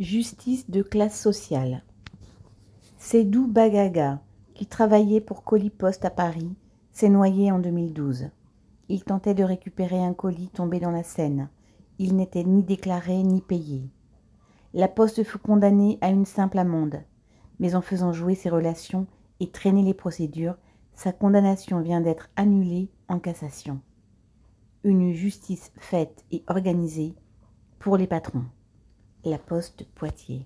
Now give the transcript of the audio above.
Justice de classe sociale. Sédou Bagaga, qui travaillait pour Colis Post à Paris, s'est noyé en 2012. Il tentait de récupérer un colis tombé dans la Seine. Il n'était ni déclaré ni payé. La Poste fut condamnée à une simple amende, mais en faisant jouer ses relations et traîner les procédures, sa condamnation vient d'être annulée en cassation. Une justice faite et organisée pour les patrons. La Poste Poitiers.